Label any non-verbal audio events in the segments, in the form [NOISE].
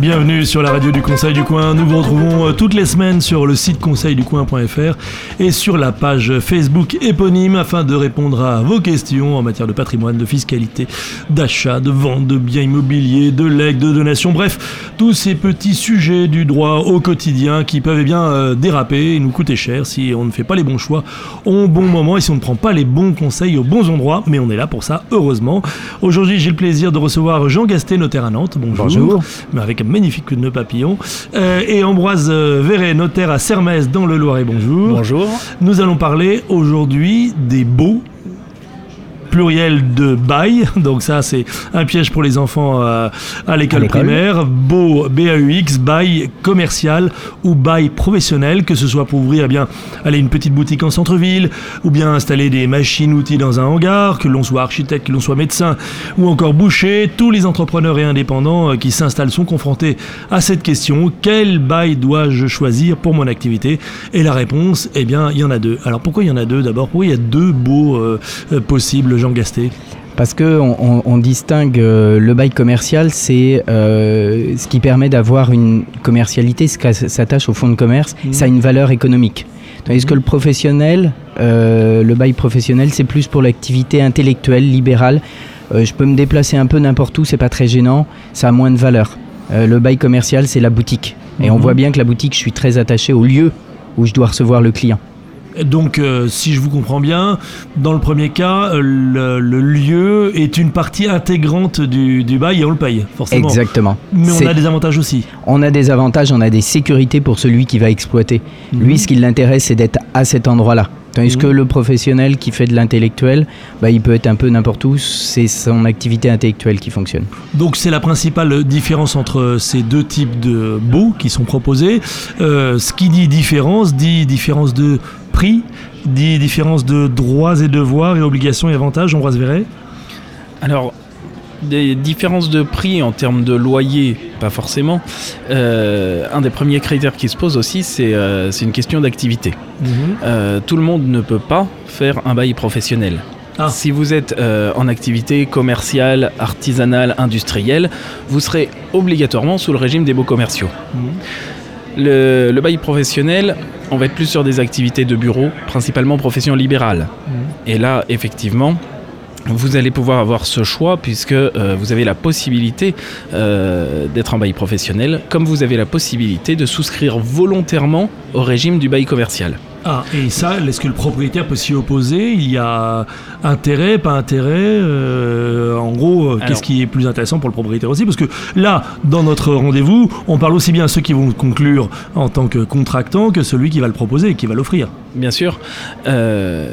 Bienvenue sur la radio du Conseil du Coin. Nous vous retrouvons euh, toutes les semaines sur le site conseilducoin.fr et sur la page Facebook éponyme afin de répondre à vos questions en matière de patrimoine, de fiscalité, d'achat, de vente, de biens immobiliers, de legs, de donations, bref, tous ces petits sujets du droit au quotidien qui peuvent eh bien euh, déraper et nous coûter cher si on ne fait pas les bons choix au bon moment et si on ne prend pas les bons conseils aux bons endroits. Mais on est là pour ça, heureusement. Aujourd'hui, j'ai le plaisir de recevoir Jean Gasté, notaire à Nantes. Bonjour. Bonjour. Mais avec magnifique nœud papillon. Euh, et Ambroise euh, Verret, notaire à Sermès dans le Loiret. Bonjour. Bonjour. Nous allons parler aujourd'hui des beaux pluriel de bail. [LAUGHS] Donc ça, c'est un piège pour les enfants euh, à l'école primaire. Beau, B-A-U-X, bail commercial ou bail professionnel, que ce soit pour ouvrir eh bien, aller une petite boutique en centre-ville, ou bien installer des machines-outils dans un hangar, que l'on soit architecte, que l'on soit médecin, ou encore boucher. Tous les entrepreneurs et indépendants euh, qui s'installent sont confrontés à cette question. Quel bail dois-je choisir pour mon activité? Et la réponse, eh bien, il y en a deux. Alors pourquoi il y en a deux? D'abord Pourquoi il y a deux beaux euh, possibles, Jean Gasté Parce que on, on- on distingue euh, le bail commercial, c'est euh, ce qui permet d'avoir une commercialité, ce qui s'attache au fonds de commerce, Mhm. ça a une valeur économique. Tandis que le professionnel, euh, le bail professionnel, c'est plus pour l'activité intellectuelle, libérale. Je peux me déplacer un peu n'importe où, c'est pas très gênant, ça a moins de valeur. Le bail commercial, c'est la boutique. Et on Mhm. voit bien que la boutique, je suis très attaché au lieu où je dois recevoir le client. Donc, euh, si je vous comprends bien, dans le premier cas, euh, le, le lieu est une partie intégrante du, du bail et on le paye, forcément. Exactement. Mais on a des avantages aussi. On a des avantages, on a des sécurités pour celui qui va exploiter. Mhm. Lui, ce qui l'intéresse, c'est d'être à cet endroit-là. Tandis Mhm. que le professionnel qui fait de l'intellectuel, bah, il peut être un peu n'importe où, c'est son activité intellectuelle qui fonctionne. Donc, c'est la principale différence entre ces deux types de baux qui sont proposés. Euh, ce qui dit différence dit différence de prix, dit différence de droits et devoirs et obligations et avantages. On va se verrer. Alors, des différences de prix en termes de loyer, pas forcément. Euh, un des premiers critères qui se pose aussi, c'est euh, une question d'activité. Euh, tout le monde ne peut pas faire un bail professionnel. Ah. Si vous êtes euh, en activité commerciale, artisanale, industrielle, vous serez obligatoirement sous le régime des baux commerciaux. Le, le bail professionnel, on va être plus sur des activités de bureau, principalement profession libérale. Et là, effectivement, vous allez pouvoir avoir ce choix puisque euh, vous avez la possibilité euh, d'être en bail professionnel, comme vous avez la possibilité de souscrire volontairement au régime du bail commercial. Ah, et ça, est-ce que le propriétaire peut s'y opposer? Il y a intérêt, pas intérêt? Euh, En gros, euh, qu'est-ce qui est plus intéressant pour le propriétaire aussi? Parce que là, dans notre rendez-vous, on parle aussi bien à ceux qui vont conclure en tant que contractant que celui qui va le proposer et qui va l'offrir. Bien sûr, euh,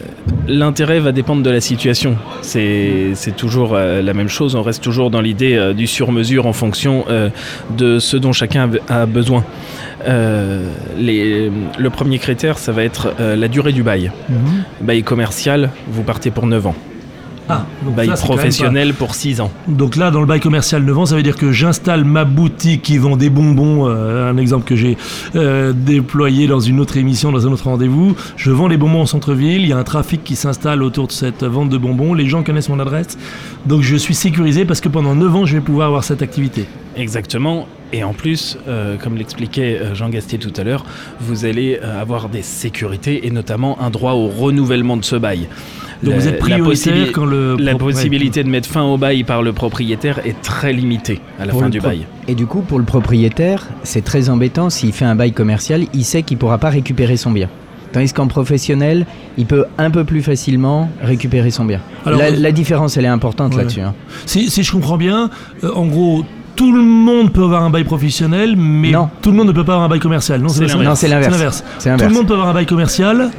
l'intérêt va dépendre de la situation. C'est c'est toujours euh, la même chose, on reste toujours dans l'idée du sur-mesure en fonction de ce dont chacun a besoin. Les- le premier critère, ça va être euh, la durée du bail. Bail commercial, vous partez pour 9 ans. Ah, donc Bail professionnel pour 6 ans. Donc là, dans le bail commercial 9 ans, ça veut dire que j'installe ma boutique qui vend des bonbons, euh, un exemple que j'ai euh, déployé dans une autre émission, dans un autre rendez-vous. Je vends les bonbons en centre-ville, il y a un trafic qui s'installe autour de cette vente de bonbons, les gens connaissent mon adresse, donc je suis sécurisé parce que pendant 9 ans, je vais pouvoir avoir cette activité. Exactement. Et en plus, euh, comme l'expliquait euh, Jean Gastier tout à l'heure, vous allez euh, avoir des sécurités et notamment un droit au renouvellement de ce bail. Donc La- vous êtes la prioritaire possibi- quand le... La possibilité de mettre fin au bail par le propriétaire est très limitée à la Pour fin du pro- bail. Et du coup, pour le propriétaire, c'est très embêtant s'il fait un bail commercial, il sait qu'il ne pourra pas récupérer son bien. Tandis qu'en professionnel, il peut un peu plus facilement récupérer son bien. Alors, la, la différence, elle est importante Ouais. là-dessus. hein. Si, si je comprends bien, euh, en gros, tout le monde peut avoir un bail professionnel, mais Non. tout le monde ne peut pas avoir un bail commercial. Non, C'est l'inverse. Tout le monde peut avoir un bail commercial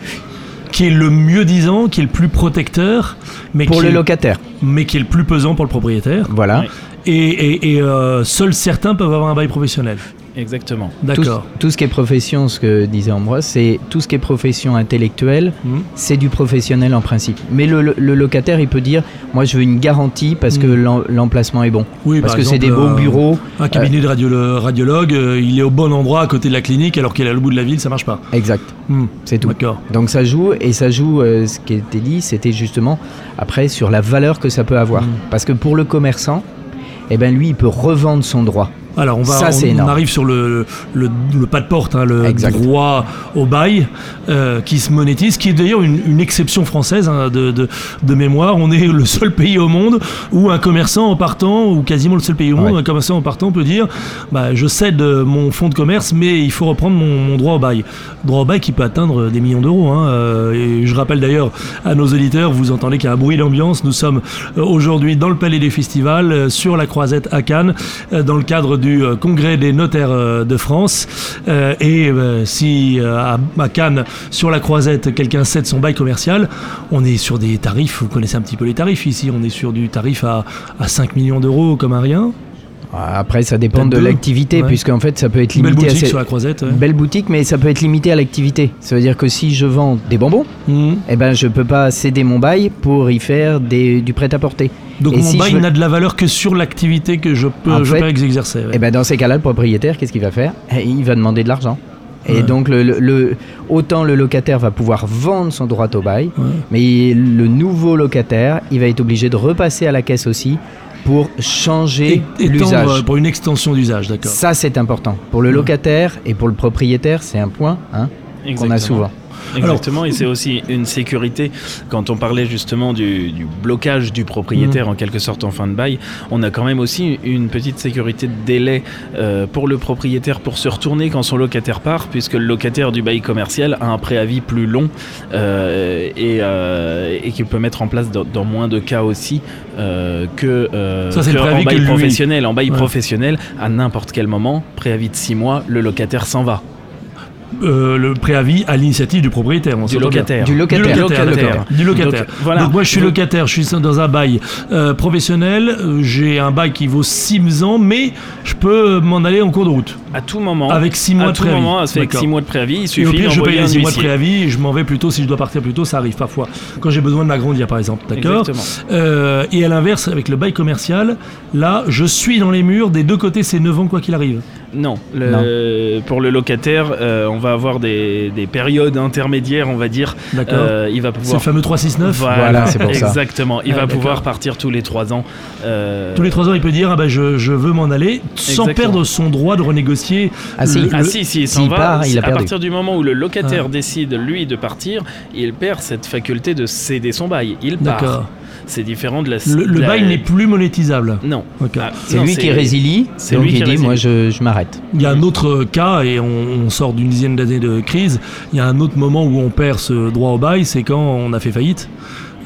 qui est le mieux disant, qui est le plus protecteur, mais, Pour qui, le est, locataire. mais qui est le plus pesant pour le propriétaire. Voilà. Ouais. Et, et- et, euh, seuls certains peuvent avoir un bail professionnel. Exactement. Tout, D'accord. tout ce qui est profession, ce que disait Ambroise, c'est tout ce qui est profession intellectuelle, Mhm. c'est du professionnel en principe. Mais le, le- le locataire, il peut dire, moi je veux une garantie parce que l'em- l'emplacement est bon. Oui, parce par que c'est des beaux euh, bureaux. Un cabinet de radiolo- radiologue, euh, il est au bon endroit à côté de la clinique alors qu'il est à l'autre bout de la ville, ça marche pas. Exact, Hmm, c'est tout. D'accord. Donc ça joue, et ça joue, euh, ce qui était dit, c'était justement après sur la valeur que ça peut avoir. Parce que pour le commerçant, eh ben lui, il peut revendre son droit. Alors on va, Ça, on, arrive sur le, le, le pas de porte, hein, le Exact. droit au bail euh, qui se monétise, qui est d'ailleurs une, une exception française hein, de, de, de mémoire. On est le seul pays au monde où un commerçant en partant, ou quasiment le seul pays au monde, Ouais. où un commerçant en partant peut dire, bah, je cède mon fonds de commerce, mais il faut reprendre mon, mon droit au bail. Droit au bail qui peut atteindre des millions d'euros. hein, euh, et je rappelle d'ailleurs à nos auditeurs, vous entendez qu'il y a un bruit d'ambiance. Nous sommes euh, aujourd'hui dans le Palais des Festivals, sur la Croisette à Cannes, dans le cadre du euh, Congrès des notaires euh, de France. Euh, et si à, à Cannes, sur la Croisette, quelqu'un cède son bail commercial, on est sur des tarifs, vous connaissez un petit peu les tarifs ici, on est sur du tarif à, à 5 millions d'euros comme un rien. Après, ça dépend de l'activité, Ouais. puisqu'en fait, ça peut être belle limité à boutique ces- sur la Croisette. ouais. Belle boutique, mais ça peut être limité à l'activité. Ça veut dire que si je vends des bonbons, Mhm. eh ben, je peux pas céder mon bail pour y faire des, du prêt-à-porter. Donc Et mon si bail veux- n'a de la valeur que sur l'activité que je peux, En je fait, peux exercer. ouais. Et ben, dans ces cas-là, le propriétaire, qu'est-ce qu'il va faire? Eh, Il va demander de l'argent. Et Ouais. donc, le, le- le- autant le locataire va pouvoir vendre son droit au bail, Ouais. mais le nouveau locataire, il va être obligé de repasser à la caisse aussi pour changer l'usage. pour une extension d'usage, d'accord. Ça, c'est important. Pour le Ouais. locataire et pour le propriétaire, c'est un point hein, qu'on a souvent. Exactement, et c'est aussi une sécurité. Quand on parlait justement du, du blocage du propriétaire en quelque sorte en fin de bail, on a quand même aussi une petite sécurité de délai euh, pour le propriétaire pour se retourner quand son locataire part, puisque le locataire du bail commercial a un préavis plus long euh, et, euh, et qu'il peut mettre en place dans, dans moins de cas aussi que, Ça, que en bail que lui- professionnel. En bail Ouais. professionnel, à n'importe quel moment, préavis de 6 mois, le locataire s'en va. Euh, le préavis à l'initiative du propriétaire. on Du locataire. Du locataire. Du locataire. Du. Donc, voilà. Donc moi je suis locataire, je suis dans un bail euh, professionnel, euh, j'ai un bail qui vaut 6 ans, mais je peux m'en aller en cours de route. À tout moment. Avec 6 mois à de tout préavis. moment, avec D'accord. 6 mois de préavis, il Et au suffit pire, je paye les un 6 mois de préavis et je m'en vais plus tôt si je dois partir plus tôt, ça arrive parfois. Quand j'ai besoin de m'agrandir par exemple, d'accord Exactement. Euh, Et à l'inverse, avec le bail commercial, là, je suis dans les murs, des deux côtés c'est 9 ans quoi qu'il arrive. Non, le- pour le locataire, euh, on va avoir des, des périodes intermédiaires, on va dire. D'accord Euh, il va C'est le pouvoir. fameux 369 Voilà, c'est pour ça. Exactement. Il Ah, va d'accord. pouvoir partir tous les 3 ans. euh, Tous les 3 ans, il peut dire ah ben, je, je veux m'en aller sans Exactement. perdre son droit de renégocier. Ah, si. le- Ah si, si, il s'en va. part, il a à perdu. partir du moment où le locataire Ah. décide, lui, de partir, il perd cette faculté de céder son bail. Il part. D'accord. C'est différent de la. Le, le la- bail n'est plus monétisable. Non. Ah, C'est lui qui résilie, c'est lui qui dit, résilie. moi je, je m'arrête. Il y a un autre cas, et on, on sort d'une dizaine d'années de crise, il y a un autre moment où on perd ce droit au bail, c'est quand on a fait faillite.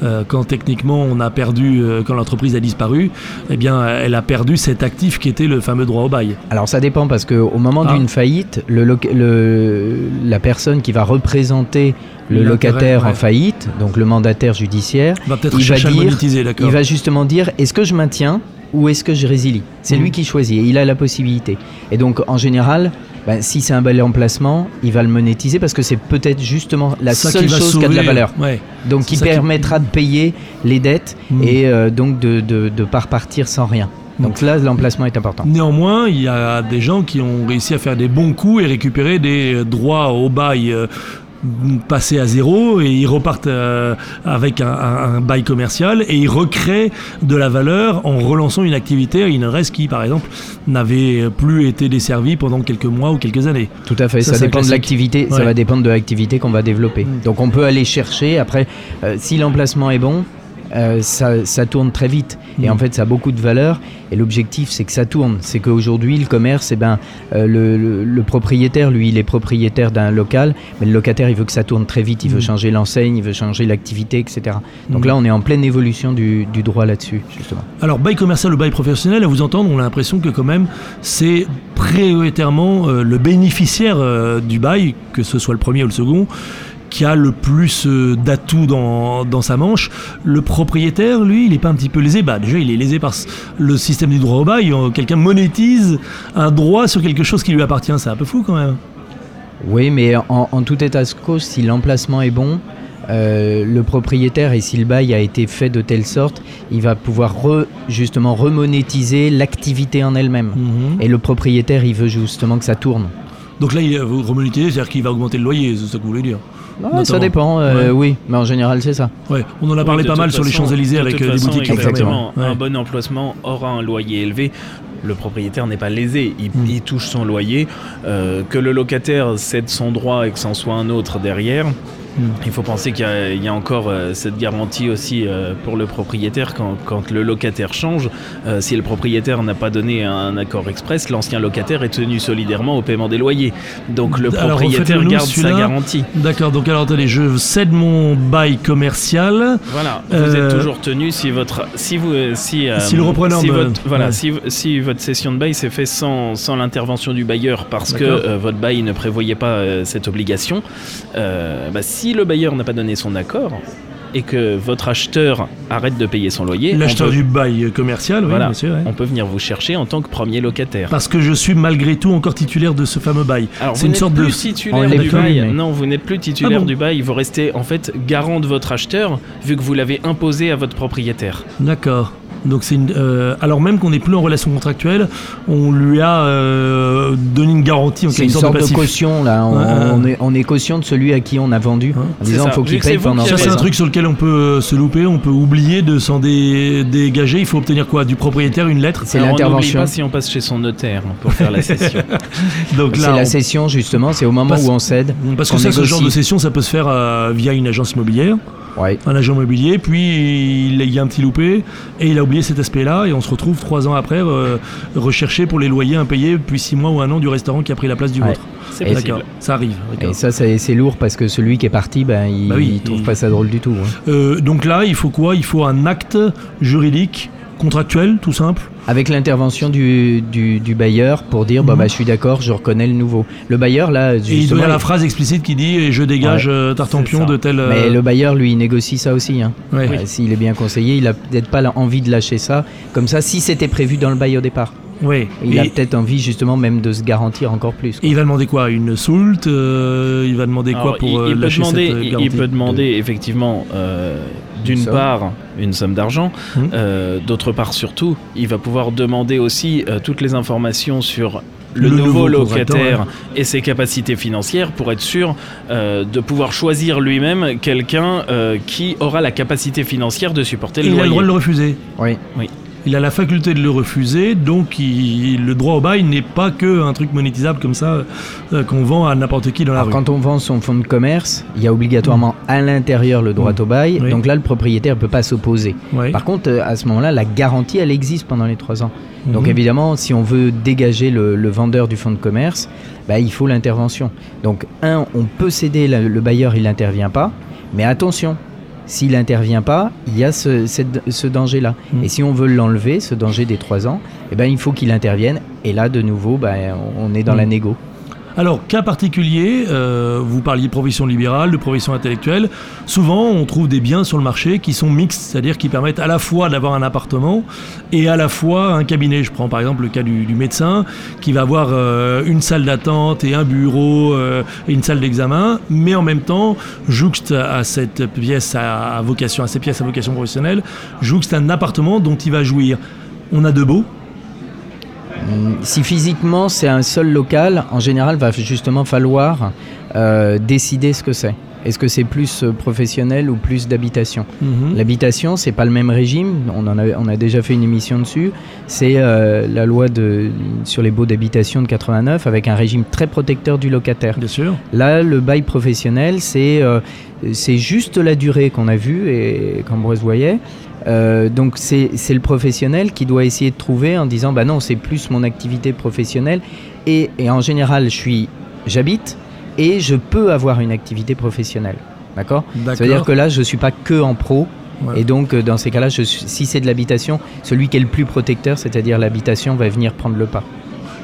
Euh, quand techniquement on a perdu, euh, quand l'entreprise a disparu, eh bien elle a perdu cet actif qui était le fameux droit au bail. Alors ça dépend parce qu'au moment Ah. d'une faillite, le, loc- le- la personne qui va représenter le locataire ouais. en faillite, donc le mandataire judiciaire, va Il va dire- il va justement dire est-ce que je maintiens ou est-ce que je résilie? C'est lui qui choisit et il a la possibilité. Et donc en général, ben, si c'est un bel emplacement, il va le monétiser parce que c'est peut-être justement la Ça seule qui chose qui a de la valeur. Ouais. Donc qui permettra de payer les dettes Mhm. et euh, donc de ne de, pas repartir sans rien. Donc là, l'emplacement est important. Néanmoins, il y a des gens qui ont réussi à faire des bons coups et récupérer des euh, droits au bail passés à zéro et ils repartent euh, avec un, un- un bail commercial et ils recréent de la valeur en relançant une activité à une reste qui, par exemple, n'avait plus été desservie pendant quelques mois ou quelques années. Tout à fait, Ça, dépend de l'activité, Ouais. ça va dépendre de l'activité qu'on va développer. Mm. Donc on peut aller chercher, après, euh, si l'emplacement est bon, euh, ça, ça tourne très vite. Et Mm. en fait, ça a beaucoup de valeur. Et l'objectif, c'est que ça tourne. C'est qu'aujourd'hui, le commerce, eh ben, euh, le, le- le propriétaire, lui, il est propriétaire d'un local, mais le locataire, il veut que ça tourne très vite. Il Mm. veut changer l'enseigne, il veut changer l'activité, etc. Donc Mm. là, on est en pleine évolution du, du droit là-dessus, justement. Alors, bail commercial ou bail professionnel, à vous entendre, on a l'impression que quand même, c'est prioritairement euh, le bénéficiaire du bail, que ce soit le premier ou le second, qui a le plus euh, d'atouts dans, dans sa manche. Le propriétaire, lui, il n'est pas un petit peu lésé. Bah déjà, il est lésé par le système du droit au bail. Euh, Quelqu'un monétise un droit sur quelque chose qui lui appartient. C'est un peu fou quand même. Oui, mais en, en tout état de cause, si l'emplacement est bon, euh, le propriétaire et si le bail a été fait de telle sorte, il va pouvoir re- justement remonétiser l'activité en elle-même. Mhm. Et le propriétaire, il veut justement que ça tourne. Donc là, il vous remonétiser, c'est-à-dire qu'il va augmenter le loyer, c'est ça que vous voulez dire. Ouais, Notamment. ça dépend, euh, Ouais. oui, mais en général, c'est ça. Ouais, on en a parlé pas mal sur les Champs-Élysées de avec euh, des façon, boutiques qui ont fermé. exactement. Ouais. Un bon emplacement aura un loyer élevé. Le propriétaire n'est pas lésé, il, Mm. il touche son loyer. Euh, que le locataire cède son droit et que c'en soit un autre derrière, Mm. il faut penser qu'il y a- il y, a encore euh, cette garantie aussi euh, pour le propriétaire quand, quand le locataire change. euh, si le propriétaire n'a pas donné un accord express, l'ancien locataire est tenu solidairement au paiement des loyers. Donc le Alors, propriétaire refaites-le-nous, garde sa garantie. D'accord, donc alors attendez, je cède mon bail commercial. Voilà, vous êtes toujours tenu si votre si vous si Si le repreneur si votre, voilà ouais. si, si votre cession de bail s'est fait sans, sans l'intervention du bailleur parce que votre bail ne prévoyait pas cette obligation, bah, si le bailleur n'a pas donné son accord et que votre acheteur arrête de payer son loyer, L'acheteur peut, du bail commercial, oui, Voilà. ouais. on peut venir vous chercher en tant que premier locataire. Parce que je suis malgré tout encore titulaire de ce fameux bail. Alors C'est vous une n'êtes sorte plus de- titulaire du bail. mais- Non, vous n'êtes plus titulaire Ah bon du bail. Vous restez en fait garant de votre acheteur vu que vous l'avez imposé à votre propriétaire. D'accord. Donc c'est euh, alors même qu'on n'est plus en relation contractuelle, on lui a euh, donné une garantie en C'est une sorte sorte de caution, là. On, on est, on est caution de celui à qui on a vendu, Ouais. en C'est disant ça. faut qu'il que paye pendant Ça c'est un truc sur lequel on peut euh, se louper, on peut oublier de s'en dé- dégager. Il faut obtenir quoi? Du propriétaire une lettre? C'est On l'intervention. pas si on passe chez son notaire pour faire la session. [LAUGHS] Donc C'est la on- cession, justement, c'est au moment Parce- où on cède. parce que qu'on ça, ce genre de négocie. session, ça peut se faire euh, via une agence immobilière. Ouais. un agent immobilier, puis il y a un petit loupé et il a oublié cet aspect-là et on se retrouve trois ans après euh, recherché pour les loyers impayés depuis six mois ou un an du restaurant qui a pris la place du Ouais. vôtre. C'est possible. Ça arrive. Et ça, c'est c'est lourd parce que celui qui est parti, ben, il, Bah oui, il trouve il- pas ça drôle du tout. hein. Euh, donc là, il faut quoi? Il faut un acte juridique, contractuel, tout simple. Avec l'intervention du, du, du bailleur pour dire bah, Mhm. bah, je suis d'accord, je reconnais le nouveau. Le bailleur, là, Et il justement. doit y avoir la phrase explicite qui dit et je dégage Ouais, euh, Tartampion de tel. euh, Mais le bailleur, lui, il négocie ça aussi. hein. ouais. Euh, S'il est bien conseillé, il a peut-être pas envie de lâcher ça. Comme ça, si c'était prévu dans le bail au départ. Ouais. Il Et- a peut-être envie justement même de se garantir encore plus. et il va demander quoi? Une soult euh, Il va demander quoi Alors, pour il, euh, il peut demander, cette euh, il- garantie il peut demander effectivement euh, d'une part une somme d'argent, Mhm. euh, d'autre part surtout, il va pouvoir demander aussi euh, toutes les informations sur le, Le nouveau, locataire et ses capacités financières pour être sûr euh, de pouvoir choisir lui-même quelqu'un euh, qui aura la capacité financière de supporter le il a le loyer. droit de le refuser. Oui. Il a la faculté de le refuser, donc il- le droit au bail n'est pas que un truc monétisable comme ça euh, qu'on vend à n'importe qui dans la Alors rue. quand on vend son fonds de commerce, il y a obligatoirement à l'intérieur le droit Mhm. au bail. Oui. Donc là, le propriétaire ne peut pas s'opposer. Par contre, euh, à ce moment-là, la garantie, elle existe pendant les trois ans. Donc Mhm. évidemment, si on veut dégager le, le vendeur du fonds de commerce, bah, il faut l'intervention. Donc un, on peut céder, le bailleur, il n'intervient pas. Mais attention, s'il n'intervient pas, il y a ce, danger-là. Mhm. Et si on veut l'enlever, ce danger des trois ans, eh ben, il faut qu'il intervienne. Et là, de nouveau, bah, on est dans Mhm. la négo. Alors, cas particulier, euh, vous parliez de profession libérale, de profession intellectuelle. Souvent, on trouve des biens sur le marché qui sont mixtes, c'est-à-dire qui permettent à la fois d'avoir un appartement et à la fois un cabinet. Je prends par exemple le cas du, médecin qui va avoir euh, une salle d'attente et un bureau euh, et une salle d'examen, mais en même temps, jouxte à cette pièce à, à vocation, à ces pièces à vocation professionnelle, jouxte un appartement dont il va jouir. On a de beaux. Si physiquement c'est un seul local, en général, va justement falloir euh, décider ce que c'est. Est-ce que c'est plus euh, professionnel ou plus d'habitation? Mhm. L'habitation, c'est pas le même régime. On, en a, on a déjà fait une émission dessus. C'est euh, la loi de, sur les baux d'habitation de 89 avec un régime très protecteur du locataire. Bien sûr. Là, le bail professionnel, c'est euh, juste la durée qu'on a vue et qu'Ambroise voyait. Euh, donc c'est c'est le professionnel qui doit essayer de trouver en disant bah non c'est plus mon activité professionnelle. Et, et en général je suis j'habite et je peux avoir une activité professionnelle. D'accord? Ça veut dire que là je suis pas que en pro. Ouais. et donc euh, dans ces cas-là je suis- si c'est de l'habitation celui qui est le plus protecteur c'est-à-dire l'habitation va venir prendre le pas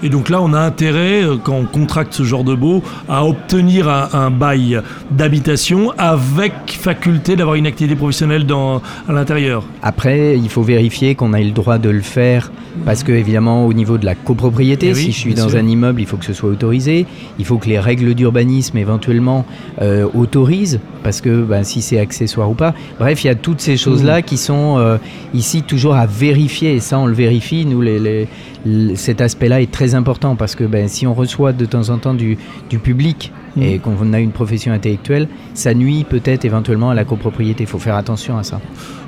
Et donc là, on a intérêt, euh, quand on contracte ce genre de beau, à obtenir un, un bail d'habitation avec faculté d'avoir une activité professionnelle dans, à l'intérieur. Après, il faut vérifier qu'on a eu le droit de le faire parce que, évidemment, au niveau de la copropriété, Eh oui, si je suis dans sûr. un immeuble, il faut que ce soit autorisé. Il faut que les règles d'urbanisme, éventuellement, euh, autorisent parce que ben, si c'est accessoire ou pas. Bref, il y a toutes ces choses-là qui sont euh, ici toujours à vérifier. Et ça, on le vérifie. Nous, les, les- l- cet aspect-là est très important parce que ben, si on reçoit de temps en temps du, du public Mhm. et qu'on a une profession intellectuelle, ça nuit peut-être éventuellement à la copropriété. Il faut faire attention à ça.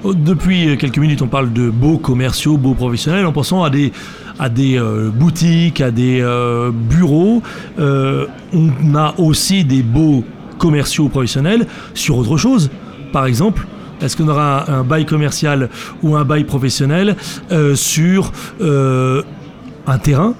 Oh, Depuis quelques minutes, on parle de beaux commerciaux, beaux professionnels, en pensant à des, à des euh, boutiques, à des euh, bureaux. Euh, on a aussi des beaux commerciaux professionnels sur autre chose. Par exemple, est-ce qu'on aura un, un bail commercial ou un bail professionnel euh, sur euh, un terrain?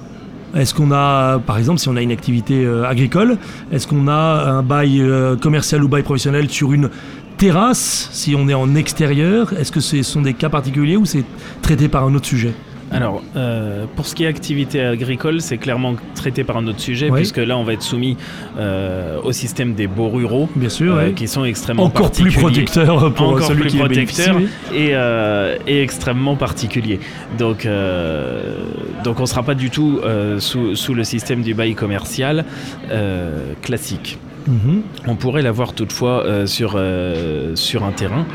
Est-ce qu'on a, par exemple, si on a une activité euh, agricole, est-ce qu'on a un bail euh, commercial ou bail professionnel sur une terrasse, si on est en extérieur? Est-ce que ce sont des cas particuliers ou c'est traité par un autre sujet? Alors, euh, pour ce qui est activité agricole, c'est clairement traité par un autre sujet, Oui. puisque là, on va être soumis euh, au système des baux ruraux, Bien sûr, euh, qui sont extrêmement encore plus particuliers. protecteur pour encore celui plus qui protecteur et, et extrêmement particulier. Donc, donc on ne sera pas du tout sous, sous le système du bail commercial classique. Mhm. On pourrait l'avoir toutefois sur, sur un terrain,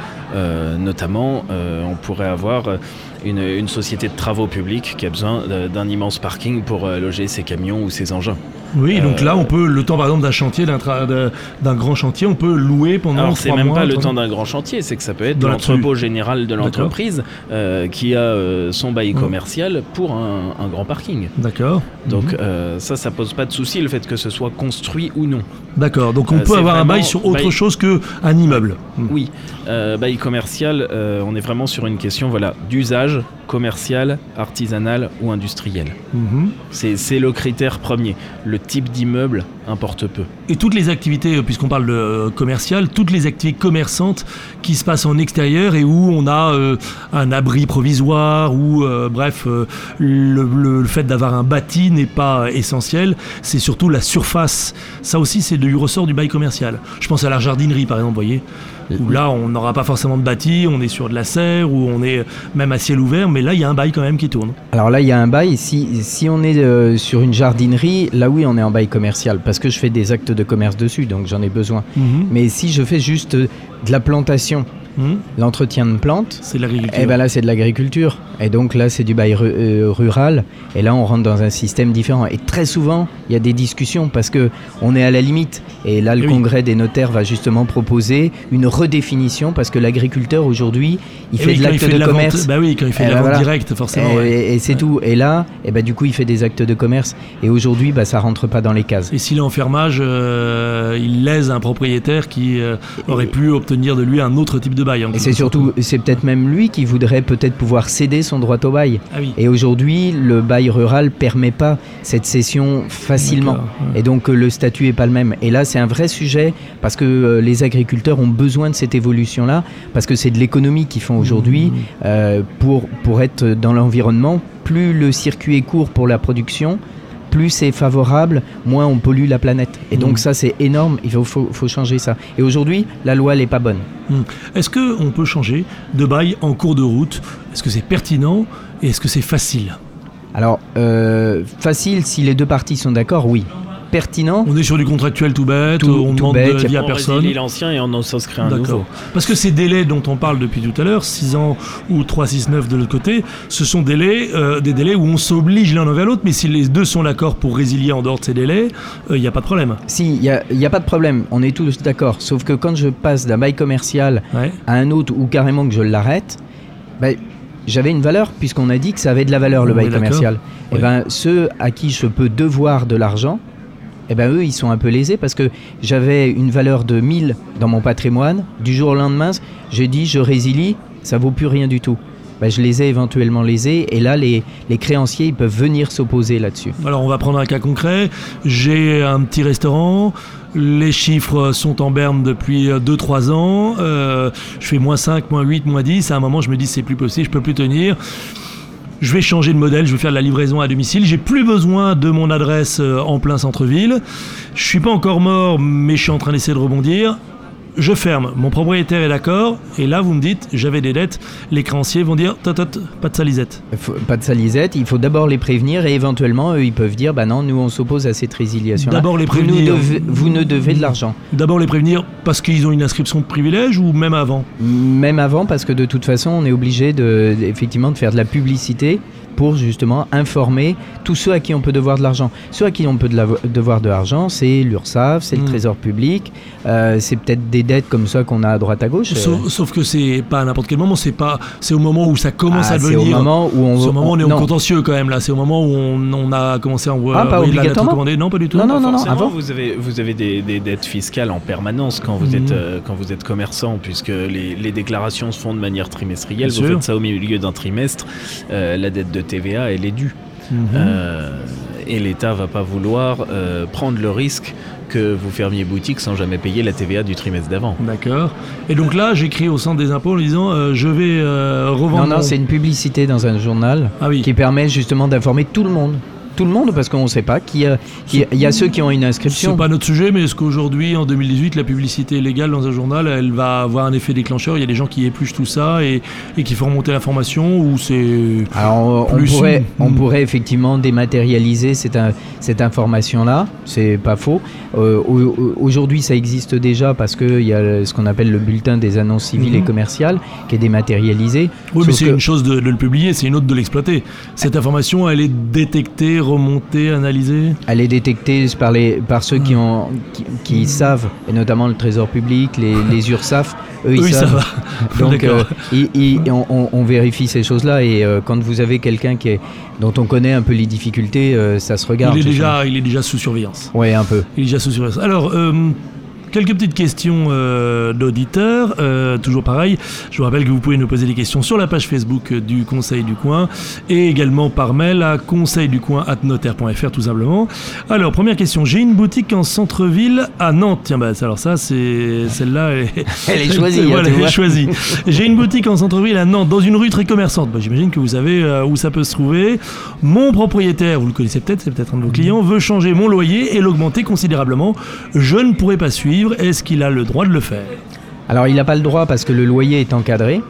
notamment euh, on pourrait avoir euh, une, une société de travaux publics qui a besoin d'un immense parking pour euh, loger ses camions ou ses engins. Oui, donc Euh, là, on peut, le temps par exemple d'un chantier, d'un grand chantier, on peut louer pendant Alors c'est même mois, pas le temps d'un grand chantier, c'est que ça peut être Dans l'entrepôt général de l'entreprise euh, qui a euh, son bail Mm. commercial pour un, un grand parking. D'accord. Donc euh, ça, ça pose pas de souci le fait que ce soit construit ou non. D'accord. Donc on euh, peut avoir un bail sur autre bail- chose que un immeuble. Oui, euh, bail commercial, euh, on est vraiment sur une question voilà, d'usage commercial, artisanal ou industriel. Mhm. C'est c'est le critère premier. Le type d'immeuble importe peu. Et toutes les activités, euh, puisqu'on parle de euh, commercial, toutes les activités commerçantes qui se passent en extérieur et où on a euh, un abri provisoire ou euh, bref, le, le- le fait d'avoir un bâti n'est pas essentiel, c'est surtout la surface. Ça aussi, c'est du ressort du bail commercial. Je pense à la jardinerie, par exemple, vous voyez. Où là, on n'aura pas forcément de bâti, on est sur de la serre, ou on est même à ciel ouvert, mais là, il y a un bail quand même qui tourne. Alors là, il y a un bail. Si, si on est euh, sur une jardinerie, là oui, on est en bail commercial parce que je fais des actes de commerce dessus, donc j'en ai besoin. Mhm. Mais si je fais juste euh, de la plantation, Mhm. l'entretien de plantes, C'est de l'agriculture. eh ben là, c'est de l'agriculture. Et donc là, c'est du bail euh, rural. Et là, on rentre dans un système différent. Et très souvent, il y a des discussions parce que on est à la limite. Et là, le Eh oui. congrès des notaires va justement proposer une redéfinition parce que l'agriculteur aujourd'hui, il Et fait de l'acte de commerce. Vente, bah oui, quand il fait Eh de la ben vente voilà. directe, forcément. Et, ouais. et c'est tout. Et là, et ben, du coup, il fait des actes de commerce. Et aujourd'hui, bah, ça rentre pas dans les cases. Et s'il est en fermage, euh, il lèse un propriétaire qui euh, aurait pu obtenir de lui un autre type de bail. en Et c'est surtout, c'est peut-être même lui qui voudrait peut-être pouvoir céder son droit au bail. Ah oui. Et aujourd'hui, le bail rural permet pas cette cession facilement. Ouais. Et donc euh, le statut est pas le même. Et là, c'est un vrai sujet parce que euh, les agriculteurs ont besoin de cette évolution-là parce que c'est de l'économie qu'ils font aujourd'hui Mmh. euh, pour pour être dans l'environnement. Plus le circuit est court pour la production, plus c'est favorable, moins on pollue la planète. Et donc Mhm. ça, c'est énorme. Il faut, faut, faut changer ça. Et aujourd'hui, la loi, elle est pas bonne. Est-ce qu'on peut changer de bail en cours de route? Est-ce que c'est pertinent et est-ce que c'est facile? Alors, euh, facile, si les deux parties sont d'accord, oui. Pertinent, On est sur du contractuel tout bête, Tout- on tout demande bête, de y a on personne. l'ancien et on en s'inscrit un D'accord. nouveau. Parce que ces délais dont on parle depuis tout à l'heure, 6 ans ou 3, 6, 9 de l'autre côté, ce sont délais, euh, des délais où on s'oblige l'un envers l'autre, mais si les deux sont d'accord pour résilier en dehors de ces délais, il n'y a pas de problème. si, il n'y a, y a pas de problème, on est tous d'accord. Sauf que quand je passe d'un bail commercial Ouais. à un autre ou carrément que je l'arrête, ben, j'avais une valeur puisqu'on a dit que ça avait de la valeur le bail commercial. Et Oui. ben ceux à qui je peux devoir de l'argent, et ben eux ils sont un peu lésés parce que j'avais une valeur de 1000 dans mon patrimoine. Du jour au lendemain, j'ai dit je résilie, ça vaut plus rien du tout. Ben, je les ai éventuellement lésés et là les, créanciers ils peuvent venir s'opposer là-dessus. Alors on va prendre un cas concret. J'ai un petit restaurant. Les chiffres sont en berne depuis 2-3 ans. Euh, je fais moins 5, moins 8, moins 10. À un moment, je me dis c'est plus possible, je peux plus tenir. Je vais changer de modèle, je vais faire de la livraison à domicile, j'ai plus besoin de mon adresse euh, en plein centre-ville, je suis pas encore mort, mais je suis en train d'essayer de rebondir. Je ferme, mon propriétaire est d'accord, et là vous me dites, j'avais des dettes, les créanciers vont dire, tot, tot, pas de salisette. Faut- Pas de salisette, il faut d'abord les prévenir et éventuellement eux ils peuvent dire bah non nous on s'oppose à cette résiliation. D'abord les Vous, nous prévenir. devez- vous ne devez de l'argent. D'abord les prévenir parce qu'ils ont une inscription de privilège ou même avant? Même avant parce que de toute façon on est obligé de, effectivement de faire de la publicité pour justement informer tous ceux à qui on peut devoir de l'argent. Ceux à qui on peut de la- devoir de l'argent, c'est l'URSSAF, c'est le Trésor public, euh, c'est peut-être des dettes comme ça qu'on a à droite à gauche. euh, sauf, sauf que c'est pas à n'importe quel moment, c'est pas, c'est au moment où ça commence ah, à c'est devenir. au moment où on, C'est au moment où on est non. en contentieux quand même là. C'est au moment où on, on a commencé à envoyer Ah, pas la obligatoirement recommandée. Non, pas du tout. Non, non, non, avant. vous avez, vous avez des, des dettes fiscales en permanence quand vous, êtes, euh, quand vous êtes commerçant, puisque les, les déclarations se font de manière trimestrielle. Bien vous sûr. faites ça au milieu d'un trimestre. euh, la dette de TVA, elle est due. Mhm. Euh, et l'État va pas vouloir euh, prendre le risque que vous fermiez boutique sans jamais payer la TVA du trimestre d'avant. D'accord. Et donc là, j'écris au centre des impôts en disant euh, je vais euh, revendre. Non, non, mon- c'est une publicité dans un journal Ah oui. qui permet justement d'informer tout le monde. Tout le monde, parce qu'on ne sait pas. qui a- qui- Il y a ceux qui ont une C'est inscription. pas notre sujet, mais est-ce qu'aujourd'hui, en 2018, la publicité légale dans un journal, elle va avoir un effet déclencheur Il y a des gens qui épluchent tout ça et, et qui font remonter l'information ou c'est. Alors, on, on Plus pourrait, une- on Hmm. pourrait effectivement dématérialiser cette, in- cette information-là, c'est pas faux. Euh, au- au- Aujourd'hui, ça existe déjà parce qu'il y a ce qu'on appelle le bulletin des annonces civiles et commerciales qui est dématérialisé. Oui, mais c'est que- une chose de, de le publier, c'est une autre de l'exploiter. Cette information, elle est détectée, remontée, analysée Elle est détectée par, les, par ceux qui, ont, qui, qui savent, et notamment le Trésor public, les, les [LAUGHS] URSAF, eux ils Oui, ça savent. va. [LAUGHS] Donc euh, ils- ils- on, vérifie ces choses-là et euh, quand vous avez quelqu'un qui est, dont on connaît un peu les difficultés, euh, ça se regarde. il, est déjà, il est déjà sous surveillance. Ouais, un peu. Il est déjà sous surveillance. Alors, quelques petites questions euh, d'auditeurs. Euh, toujours pareil, je vous rappelle que vous pouvez nous poser des questions sur la page Facebook du Conseil du Coin et également par mail à conseilducoin.notaire.fr tout simplement. Alors, première question. J'ai une boutique en centre-ville à Nantes. Tiens, bah, alors ça, c'est celle-là. [LAUGHS] Elle est, Elle est choisie, hein, voilà, tu elle est vois. choisie. [LAUGHS] J'ai une boutique en centre-ville à Nantes, dans une rue très commerçante. Bah, J'imagine que vous savez euh, où ça peut se trouver. Mon propriétaire, vous le connaissez peut-être, c'est peut-être un de vos clients, veut changer mon loyer et l'augmenter considérablement. Je ne pourrais pas suivre. Est-ce qu'il a le droit de le faire? Alors il n'a pas le droit parce que le loyer est encadré.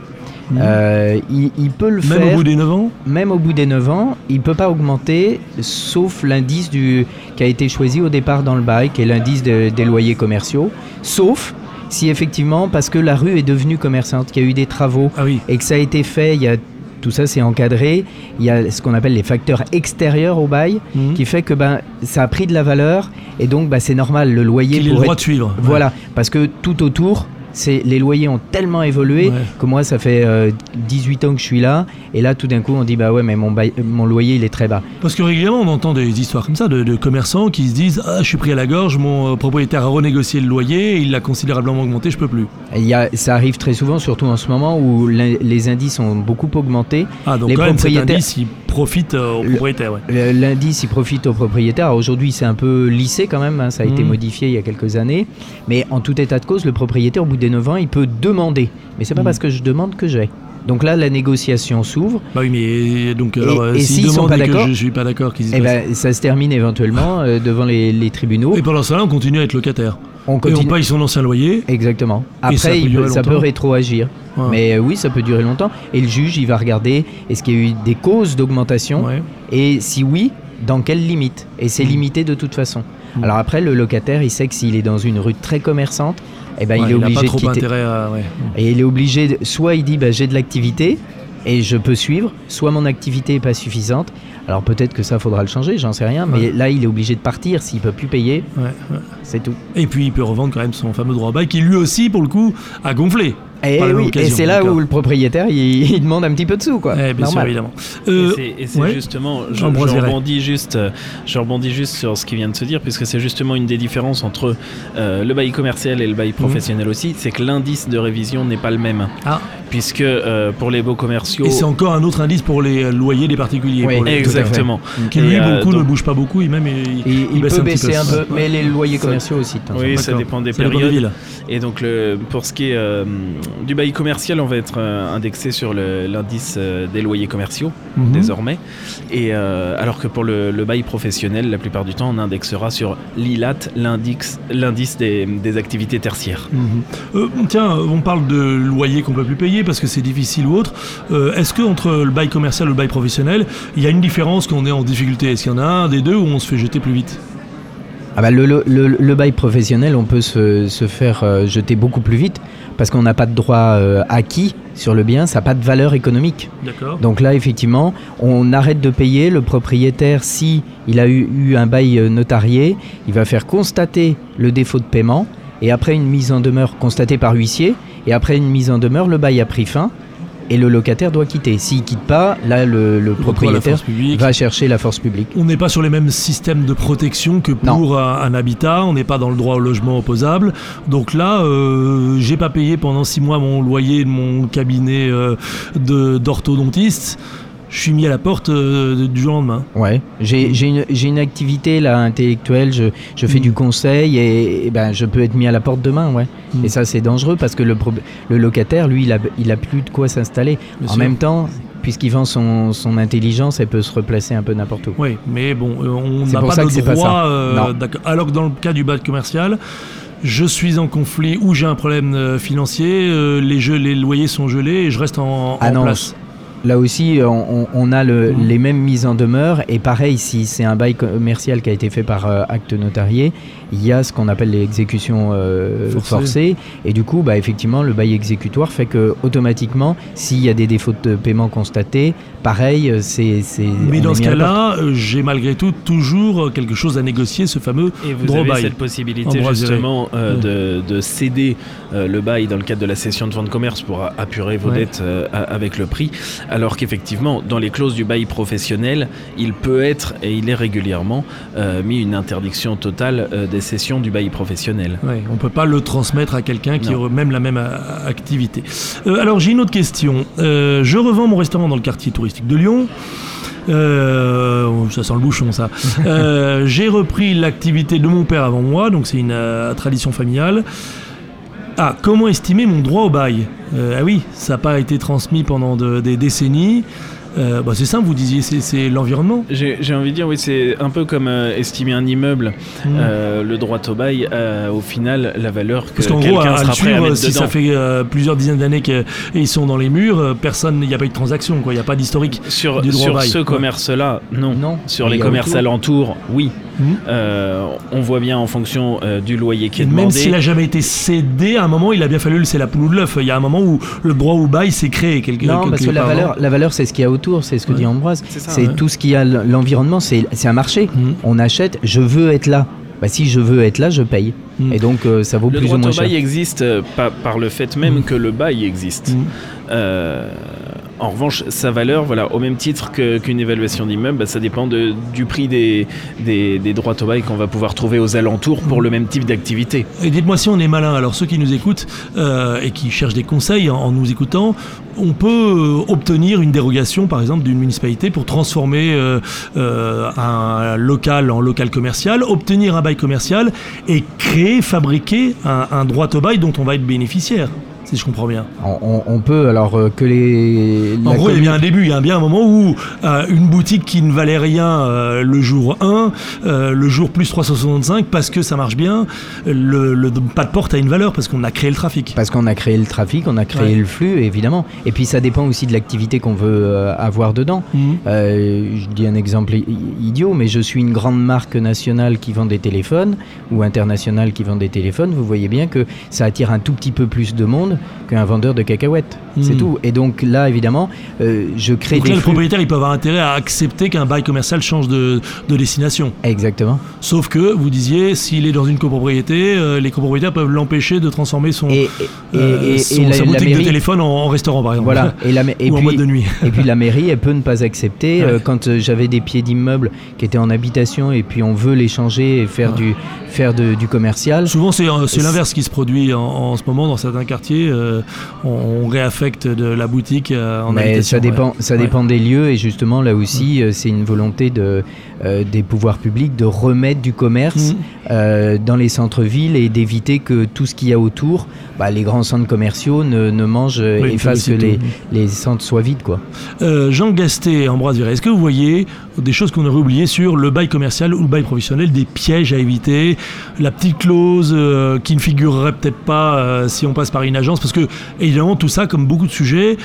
Euh, il, il peut le. Même faire, au bout des 9 ans? Même au bout des 9 ans, il ne peut pas augmenter sauf l'indice du- qui a été choisi au départ dans le bail, qui est l'indice de- des loyers commerciaux, sauf si effectivement, parce que la rue est devenue commerçante, qu'il y a eu des travaux Ah oui. et que ça a été fait, il y a, tout ça c'est encadré, il y a ce qu'on appelle les facteurs extérieurs au bail, Mhm. qui fait que ben, ça a pris de la valeur et donc ben, c'est normal, le loyer Qu'il ait le de suivre. Ouais. voilà, parce que tout autour, c'est les loyers ont tellement évolué Ouais. que moi, ça fait euh, 18 ans que je suis là, et là, tout d'un coup, on dit bah ouais, mais mon, bail- mon loyer, il est très bas. Parce que régulièrement, on entend des histoires comme ça de, de commerçants qui se disent Ah, je suis pris à la gorge, mon euh, propriétaire a renégocié le loyer, il l'a considérablement augmenté, je peux plus. Il y a, ça arrive très souvent, surtout en ce moment où les indices ont beaucoup augmenté. Ah, donc Les quand même, cet propriétaires- indice, il profite euh, au Le- propriétaire. Ouais. Le- L'indice, il profite aux propriétaires. Aujourd'hui, c'est un peu lissé quand même, hein, ça a été Mhm. modifié il y a quelques années. Mais en tout état de cause, le propriétaire, au bout des 9 ans, il peut demander. Mais c'est pas Mhm. parce que je demande que j'ai. Donc là, la négociation s'ouvre. Bah oui, mais donc, alors, et s'il s'ils sont pas et que d'accord je suis pas d'accord, qu'est-ce qui se Et passe ben, ça se termine éventuellement euh, devant les, les tribunaux. Et pendant ce temps-là, on continue à être locataire. On Et on continue. paye son ancien loyer. Exactement. Et ça Après, peut il peut- ça peut rétroagir. Ouais. Mais euh, oui, ça peut durer longtemps. Et le juge, il va regarder est-ce qu'il y a eu des causes d'augmentation Ouais. et si oui, dans quelle limite Et c'est Mm. limité de toute façon. Mm. Alors après, le locataire, il sait que s'il est dans une rue très commerçante, eh ben, Ouais, il est obligé pas de trop quitter. intérêt à. ouais. Et il est obligé, de- soit il dit bah, j'ai de l'activité et je peux suivre, soit mon activité n'est pas suffisante. Alors peut-être que ça faudra le changer, j'en sais rien, mais Ouais. là il est obligé de partir s'il peut plus payer, c'est tout. Et puis il peut revendre quand même son fameux droit à bail qui lui aussi, pour le coup, a gonflé. Et, oui, et c'est là où le propriétaire il, il demande un petit peu de sous quoi. Eh, bien sûr, Normal. évidemment. Et Euh, c'est- et c'est ouais. justement, je, rebondis juste, je rebondis juste sur ce qui vient de se dire, puisque c'est justement une des différences entre euh, le bail commercial et le bail professionnel aussi, c'est que l'indice de révision n'est pas le même, Ah, puisque euh, pour les beaux commerciaux. Et c'est encore un autre indice pour les loyers des particuliers. Oui, pour les- Exactement. Qui lui, euh, beaucoup ne donc- bouge pas beaucoup, il même il, Il, il baisse peut un petit baisser un peu, Ouais. mais les loyers commerciaux aussi. Oui, ça dépend des périodes. Et donc, le, pour ce qui est euh, du bail commercial, on va être euh, indexé sur l'indice euh, des loyers commerciaux Mhm. désormais. Et euh, alors que pour le, le bail professionnel, la plupart du temps, on indexera sur l'ILAT, l'indice des, des activités tertiaires. Mhm. Tiens, on parle de loyer qu'on peut plus payer parce que c'est difficile ou autre. Est-ce que entre le bail commercial et le bail professionnel, il y a une différence quand on est en difficulté? Est-ce qu'il y en a un des deux où on se fait jeter plus vite? Ah bah, le, le- le- le bail professionnel, on peut se, se faire euh, jeter beaucoup plus vite parce qu'on n'a pas de droit euh, acquis sur le bien, ça n'a pas de valeur économique. D'accord. Donc là, effectivement, on arrête de payer. Le propriétaire, si il a eu, eu un bail euh, notarié, il va faire constater le défaut de paiement. Et après une mise en demeure constatée par huissier, et après une mise en demeure, le bail a pris fin et le locataire doit quitter. S'il quitte pas, là, le, propriétaire va chercher la force publique. On n'est pas sur les mêmes systèmes de protection que pour un, un habitat, on n'est pas dans le droit au logement opposable. Donc là, euh, j'ai pas payé pendant six mois mon loyer de mon cabinet euh, d'orthodontiste. Je suis mis à la porte euh, du jour au lendemain. Ouais, j'ai j'ai une, une activité là intellectuelle, je, je fais Mm. du conseil et, et ben, je peux être mis à la porte demain, ouais. Mm. Et ça c'est dangereux parce que le, le locataire, lui, il a, il a plus de quoi s'installer. En sûr. même temps, puisqu'il vend son, son intelligence, elle peut se replacer un peu n'importe où. Oui, mais bon, euh, on n'a pas ça de pas droit. euh. Alors que dans le cas du bail commercial, je suis en conflit ou j'ai un problème financier, euh, les, jeux, les loyers sont gelés et je reste en, Ah en non, place. Là aussi, on, on- a le- Mm. les mêmes mises en demeure. Et pareil, si c'est un bail commercial qui a été fait par euh, acte notarié, il y a ce qu'on appelle les exécutions euh, Forcées. forcées. Et du coup, bah, effectivement, le bail exécutoire fait que automatiquement, s'il y a des défauts de paiement constatés, pareil, euh, c'est. c'est- Mais dans ce cas-là, euh, j'ai malgré tout toujours quelque chose à négocier, ce fameux Et vous droit avez bail. cette possibilité justement euh, de, de céder euh, le bail dans le cadre de la cession de fonds de commerce pour apurer vos Ouais. dettes euh, avec le prix, alors qu'effectivement dans les clauses du bail professionnel, il peut être et il est régulièrement euh, mis une interdiction totale euh, des cessions du bail professionnel. Ouais, on peut pas le transmettre à quelqu'un qui aurait même la même euh, activité. Euh, alors j'ai une autre question. Euh, je revends mon restaurant dans le quartier touristique de Lyon. Euh, ça sent le bouchon ça. [LAUGHS] Euh, j'ai repris l'activité de mon père avant moi, donc c'est une euh, tradition familiale. Ah, comment estimer mon droit au bail? Ah oui, ça n'a pas été transmis pendant de- des décennies. Euh, bah, c'est simple, vous disiez, c'est- l'environnement. J'ai envie de dire, oui, c'est un peu comme euh, estimer un immeuble. Mm. Euh, le droit au bail, a, au final, la valeur que Parce qu'en gros, à, sera le prêt si dedans. ça fait euh, plusieurs dizaines d'années qu'ils sont dans les murs, euh, personne, il n'y a pas eu de transaction, quoi. Il n'y a pas d'historique. Sur, du droit au sur bail. ce Ouais. commerce-là, non. Non. Sur les commerces alentours, oui. Euh, on voit bien en fonction euh, du loyer qui est même demandé. s'il n'a jamais été cédé, à un moment, il a bien fallu laisser la poule ou de l'œuf. Il y a un moment où le droit au bail s'est créé. Quelque, Non, parce que la valeur, la valeur, c'est ce qu'il y a autour, c'est ce que Ouais. dit Ambroise. C'est ouais. tout ce qu'il y a, l'environnement, c'est un marché. Mhm. On achète, je veux être là. Bah, si je veux être là, je paye. Mhm. Et donc, euh, ça vaut Le plus droit ou moins au cher. bail existe euh, pas- par le fait même Mhm. que le bail existe. Euh, en revanche, sa valeur, voilà, au même titre qu'une évaluation d'immeuble, bah, ça dépend du prix des, droits au bail qu'on va pouvoir trouver aux alentours pour le même type d'activité. Et dites-moi si on est malin. Alors ceux qui nous écoutent euh, et qui cherchent des conseils en, nous écoutant, on peut euh, obtenir une dérogation, par exemple, d'une municipalité pour transformer euh, un local en local commercial, obtenir un bail commercial et créer, fabriquer un, un droit au bail dont on va être bénéficiaire. Si je comprends bien. On, peut, alors euh, que les. En gros, il y a bien un début, il y a bien un moment où euh, une boutique qui ne valait rien euh, le jour 1, euh, le jour plus 365, parce que ça marche bien, le, le pas de porte a une valeur parce qu'on a créé le trafic. Parce qu'on a créé le trafic, on a créé Ouais. le flux, évidemment. Et puis ça dépend aussi de l'activité qu'on veut avoir dedans. Mhm. Je dis un exemple idiot, mais je suis une grande marque nationale qui vend des téléphones ou internationale qui vend des téléphones. Vous voyez bien que ça attire un tout petit peu plus de monde [LAUGHS] qu'un vendeur de cacahuètes. C'est Mhm. tout. Et donc là, évidemment, euh, je crée Donc des là, le propriétaire, il peut avoir intérêt à accepter qu'un bail commercial change de, de destination. Exactement. Sauf que, vous disiez, s'il est dans une copropriété, euh, les copropriétaires peuvent l'empêcher de transformer son, Et, et, euh, et- et son- la, sa la boutique de téléphone en, en restaurant, par exemple. voilà. Et, la, [LAUGHS] Ou en puis, boîte de nuit. [LAUGHS] Et puis la mairie, elle peut ne pas accepter. Ouais. Quand j'avais des pieds d'immeubles qui étaient en habitation et puis on veut les changer et faire, Ouais. du, faire de- du commercial. Souvent, c'est l'inverse qui se produit en, en ce moment dans certains quartiers. Euh, on, on réaffecte de la boutique euh, en Mais ça dépend, ça Ouais. dépend des lieux et justement là aussi euh, c'est une volonté de, des pouvoirs publics de remettre du commerce Mm. Euh, dans les centres-villes et d'éviter que tout ce qu'il y a autour, bah, les grands centres commerciaux ne, ne mangent Oui, et fassent que les, centres soient vides quoi. Euh, Jean Gasté Ambroise Viret, est-ce que vous voyez des choses qu'on aurait oubliées sur le bail commercial ou le bail professionnel, des pièges à éviter, la petite clause euh, qui ne figurerait peut-être pas si on passe par une agence Parce que, évidemment, tout ça, comme beaucoup de sujets,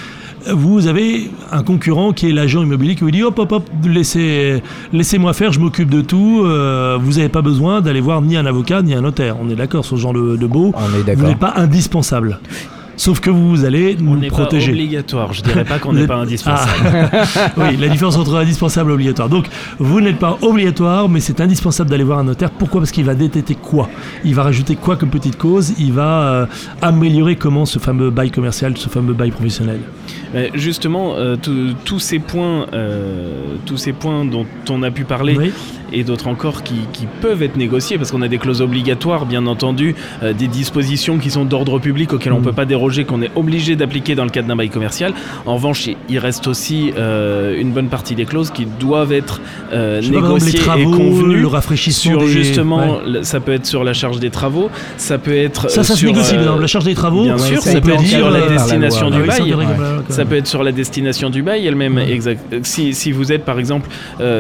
vous avez un concurrent qui est l'agent immobilier qui vous dit hop hop hop laissez laissez-moi faire je m'occupe de tout euh, vous n'avez pas besoin d'aller voir ni un avocat ni un notaire. On est d'accord sur ce genre de, de beau. On est vous n'êtes pas indispensable sauf que vous allez On nous n'est pas protéger obligatoire. Je dirais pas qu'on n'est pas [LAUGHS] indispensable. Ah. [LAUGHS] oui, la différence entre indispensable et obligatoire. Donc, vous n'êtes pas obligatoire, mais c'est indispensable d'aller voir un notaire. Pourquoi? Parce qu'il va détecter quoi? Il va rajouter quoi comme petite cause? Il va euh, améliorer comment ce fameux bail commercial, ce fameux bail professionnel? Justement, euh, tous- tous ces points, euh, tous ces points dont on a pu parler Oui. Et d'autres encore qui, qui peuvent être négociés parce qu'on a des clauses obligatoires, bien entendu, euh, des dispositions qui sont d'ordre public auxquelles on Mm. ne peut pas déroger, qu'on est obligé d'appliquer dans le cadre d'un bail commercial. En revanche, il- reste aussi euh, une bonne partie des clauses qui doivent être euh, pas, négociées les travaux, et convenues. le rafraîchissement Sur des- justement, Ouais. ça peut être sur la charge des travaux, ça peut être Ça, ça euh, se sur, négocie. par exemple, la charge des travaux. bien sûr, ça ça, peut être sur la destination du Ah ça, bail. Ouais. Ça peut être sur la destination du bail elle-même. Ouais. Exact. Si, si vous êtes par exemple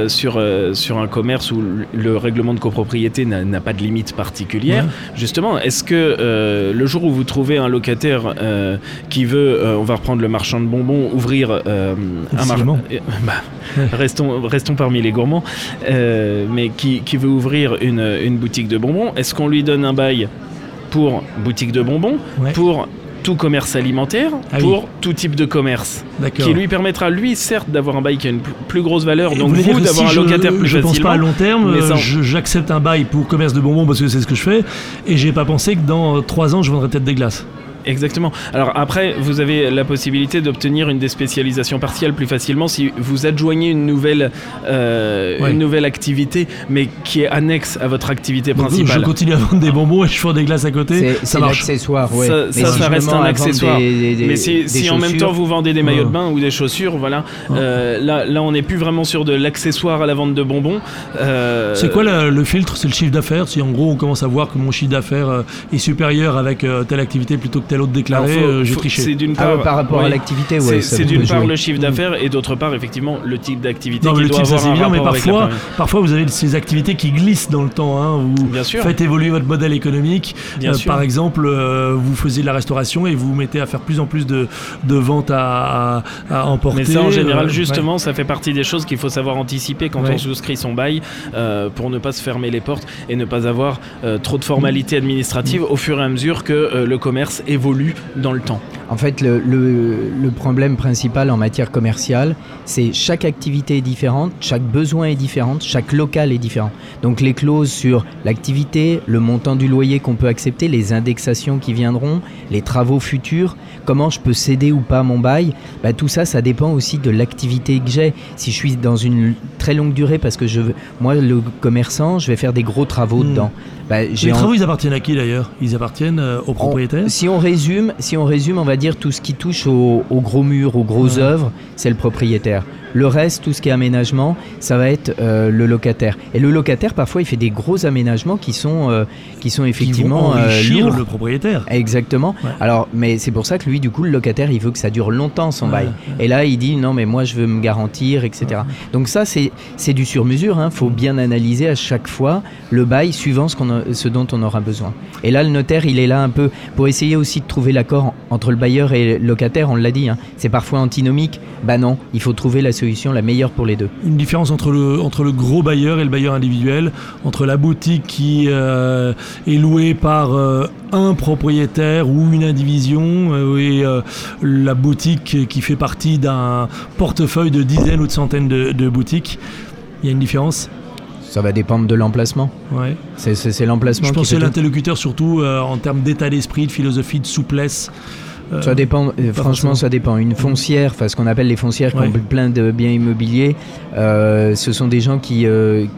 sur, sur un commerce où le le règlement de copropriété n'a pas de limite particulière, Ouais. justement, est-ce que euh, le jour où vous trouvez un locataire euh, qui veut, euh, on va reprendre le marchand de bonbons, ouvrir un marchand. [LAUGHS] bah, Ouais. restons, restons parmi les gourmands, mais qui, qui veut ouvrir une, une boutique de bonbons, est-ce qu'on lui donne un bail pour boutique de bonbons, Ouais. pour tout commerce alimentaire, Ah oui. pour tout type de commerce qui lui permettra, lui, certes, d'avoir un bail qui a une plus, grosse valeur, Et donc vous, d'avoir si un je- locataire plus Je pense pas à long terme, euh, je- j'accepte un bail pour commerce de bonbons parce que c'est ce que je fais, et j'ai pas pensé que dans trois ans je vendrais peut-être des glaces. Exactement. Alors après, vous avez la possibilité d'obtenir une déspécialisation partielle plus facilement si vous adjoignez une nouvelle, euh, Ouais. une nouvelle activité, mais qui est annexe à votre activité Donc, principale. je continue à vendre des bonbons et je vends des glaces à côté. C'est Ça c'est marche. l'accessoire, ouais. Ça- ça, ça reste un accessoire. des- des- des- Mais si, en même temps vous vendez des maillots Ouais. de bain ou des chaussures, voilà, Ouais. euh, là, là on n'est plus vraiment sur de l'accessoire à la vente de bonbons. Euh, C'est quoi la- le filtre? C'est le chiffre d'affaires? Si en gros on commence à voir que mon chiffre d'affaires est supérieur avec telle activité plutôt que telle autre faut- euh, j'ai triché. C'est d'une Ah, part par rapport à l'activité, ouais. C'est- d'une part jouer. le chiffre d'affaires et d'autre part effectivement le type d'activité Non, mais le doit type, ça c'est évident, mais parfois, parfois vous avez ces activités qui glissent dans le temps. hein. Vous Bien sûr. faites évoluer votre modèle économique. Bien Euh, sûr. Par exemple, euh, vous faisiez de la restauration et vous vous mettez à faire plus en plus de, de ventes à, à, à emporter. Mais ça, en général, euh, justement, ça fait partie des choses qu'il faut savoir anticiper quand Ouais. on souscrit son bail euh, pour ne pas se fermer les portes et ne pas avoir euh, trop de formalités administratives au fur et à mesure que euh, le commerce évolue dans le temps. En fait, le, le- le problème principal en matière commerciale, c'est chaque activité est différente, chaque besoin est différent, chaque local est différent. Donc les clauses sur l'activité, le montant du loyer qu'on peut accepter, les indexations qui viendront, les travaux futurs, comment je peux céder ou pas mon bail, bah, tout ça, ça dépend aussi de l'activité que j'ai. Si je suis dans une très longue durée, parce que je moi, le commerçant, je vais faire des gros travaux Hmm. dedans. Bah, Les en- travaux, ils appartiennent à qui d'ailleurs? Ils appartiennent euh, aux propriétaires si on résume, si on résume, on va dire tout ce qui touche aux, gros murs, aux grosses œuvres, c'est le propriétaire. Le reste, tout ce qui est aménagement, ça va être euh, le locataire. Et le locataire, parfois, il fait des gros aménagements qui sont, euh, qui sont Qui vont effectivement euh, lourds. le propriétaire. Exactement. Ouais. Alors, mais c'est pour ça que lui, du coup, le locataire, il veut que ça dure longtemps son Ouais, bail. Et là, il dit non, mais moi, je veux me garantir, etc. Donc ça, c'est c'est du sur-mesure. Il faut bien analyser à chaque fois le bail suivant ce, qu'on a- ce dont on aura besoin. Et là, le notaire, il est là un peu pour essayer aussi de trouver l'accord en- entre le bailleur et le locataire. On l'a dit, hein. c'est parfois antinomique. Bah non, il faut trouver la solution la meilleure pour les deux. Une différence entre le, entre le gros bailleur et le bailleur individuel, entre la boutique qui euh, est louée par euh, un propriétaire ou une indivision euh, et la boutique qui fait partie d'un portefeuille de dizaines ou de centaines de, de boutiques. Il y a une différence? Ça va dépendre de l'emplacement. ouais. C'est- l'emplacement Je fait tout. l'interlocuteur surtout euh, en termes d'état d'esprit, de philosophie, de souplesse. Euh, ça dépend, euh, franchement, ça dépend. Une foncière, enfin ce qu'on appelle les foncières qui ont plein de biens immobiliers, euh, ce sont des gens qui,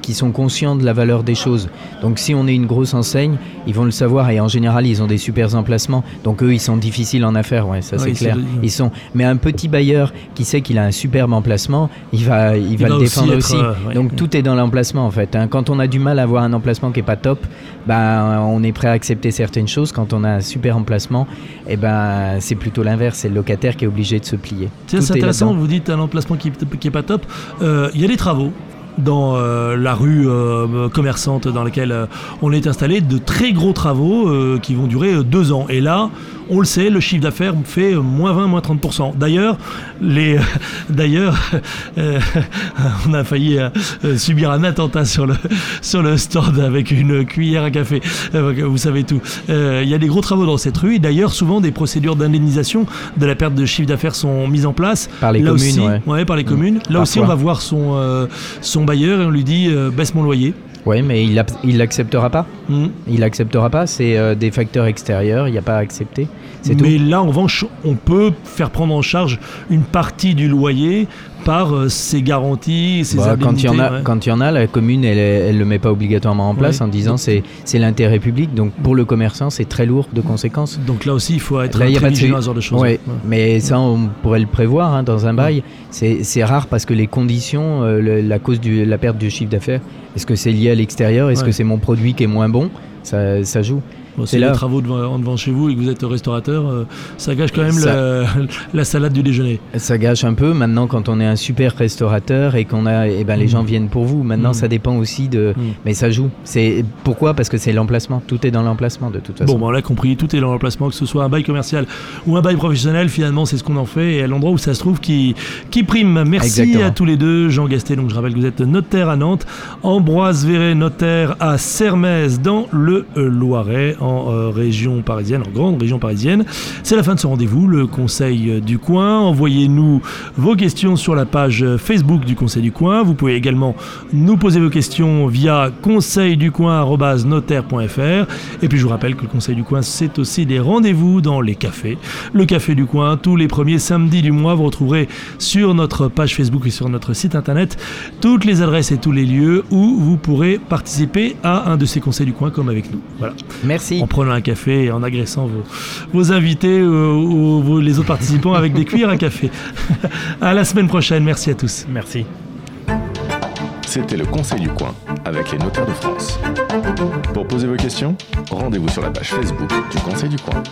qui sont conscients de la valeur des choses. Donc si on est une grosse enseigne, ils vont le savoir et en général, ils ont des super emplacements. Donc eux, ils sont difficiles en affaires, ouais, ça c'est clair. Ils sont, mais un petit bailleur qui sait qu'il a un superbe emplacement, il va, il, va le défendre aussi. Donc tout est dans l'emplacement en fait. Hein. Quand on a du mal à avoir un emplacement qui est pas top, ben on est prêt à accepter certaines choses. Quand on a un super emplacement, et eh ben c'est plutôt l'inverse, c'est le locataire qui est obligé de se plier. C'est intéressant, vous dites un emplacement qui n'est pas top. Euh, il y a des travaux dans euh, la rue euh, commerçante dans laquelle on est installé, de très gros travaux qui vont durer deux ans. Et là, on le sait, le chiffre d'affaires fait moins 20, moins 30%. D'ailleurs, les, [LAUGHS] d'ailleurs, [LAUGHS] euh, [LAUGHS] on a failli euh, subir un attentat sur le, sur le stand avec une cuillère à café. Euh, vous savez tout. Il y a des gros travaux dans cette rue. D'ailleurs, souvent des procédures d'indemnisation de la perte de chiffre d'affaires sont mises en place. Par les communes. Aussi, ouais. par les mmh. communes. Là aussi, on va voir son, son bailleur et on lui dit baisse mon loyer. Oui, mais il l'acceptera pas. Hmm. Il l'acceptera pas. C'est euh, des facteurs extérieurs. Il n'y a pas à accepter. Mais là, en revanche, on peut faire prendre en charge une partie du loyer par euh, ses garanties, ses bah, quand il y en a, quand il y en a, la commune, elle, elle le met pas obligatoirement en place en disant c'est c'est l'intérêt public. Donc pour le commerçant, c'est très lourd de conséquences. Donc là aussi, il faut être très vigilant à ce genre de choses. Ouais, Mais ça, on pourrait le prévoir hein, dans un bail. C'est rare parce que les conditions, euh, la cause de la perte du chiffre d'affaires, est-ce que c'est lié à l'extérieur? Est-ce que c'est mon produit qui est moins bon? Ça, ça joue. Bon, c'est les travaux devant, devant, chez vous et que vous êtes restaurateur, euh, ça gâche quand même la salade du déjeuner. Ça gâche un peu. Maintenant, quand on est un super restaurateur et qu'on a, eh ben, les mm. gens viennent pour vous. Maintenant, mm. ça dépend aussi de. Mm. Mais ça joue. C'est pourquoi? Parce que c'est l'emplacement. Tout est dans l'emplacement de toute façon. Bon, on l'a compris. Tout est dans l'emplacement, que ce soit un bail commercial ou un bail professionnel. Finalement, c'est ce qu'on en fait et à l'endroit où ça se trouve qui, qui prime. Merci à tous les deux, Jean Gasté. Donc, je rappelle que vous êtes notaire à Nantes, Ambroise Véret, notaire à Sermez dans le Loiret en euh, région parisienne, en grande région parisienne. C'est la fin de ce rendez-vous, le Conseil du Coin. Envoyez-nous vos questions sur la page Facebook du Conseil du Coin. Vous pouvez également nous poser vos questions via conseilducoin.notaire.fr. Et puis je vous rappelle que le Conseil du Coin, c'est aussi des rendez-vous dans les cafés. Le Café du Coin, tous les premiers samedis du mois, vous retrouverez sur notre page Facebook et sur notre site internet toutes les adresses et tous les lieux où vous pourrez participer à un de ces Conseils du Coin comme avec nous. Voilà. Merci. En prenant un café et en agressant vos, invités euh, ou, les autres participants avec des cuillères à café. [LAUGHS] à la semaine prochaine. Merci à tous. Merci. C'était le Conseil du coin avec les notaires de France. Pour poser vos questions, rendez-vous sur la page Facebook du Conseil du coin.